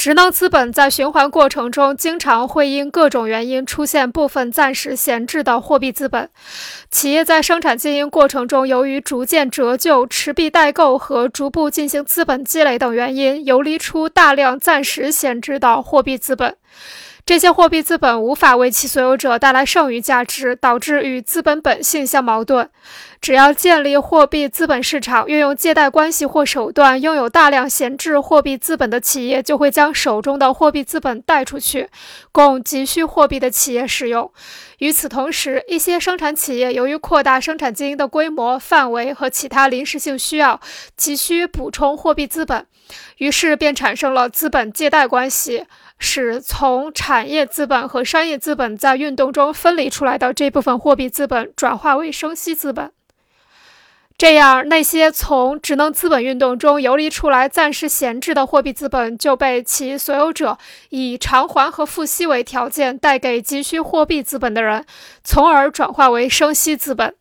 职能资本在循环过程中，经常会因各种原因出现部分暂时闲置的货币资本。企业在生产经营过程中，由于逐渐折旧、持币待购和逐步进行资本积累等原因，游离出大量暂时闲置的货币资本。这些货币资本无法为其所有者带来剩余价值，导致与资本本性相矛盾。只要建立货币资本市场，运用借贷关系或手段，拥有大量闲置货币资本的企业就会将手中的货币资本贷出去，供急需货币的企业使用。与此同时，一些生产企业由于扩大生产经营的规模、范围和其他临时性需要，急需补充货币资本，于是便产生了资本借贷关系。使从产产业资本和商业资本在运动中分离出来的这部分货币资本转化为生息资本，这样那些从职能资本运动中游离出来暂时闲置的货币资本就被其所有者以偿还和付息为条件贷给急需货币资本的人，从而转化为生息资本。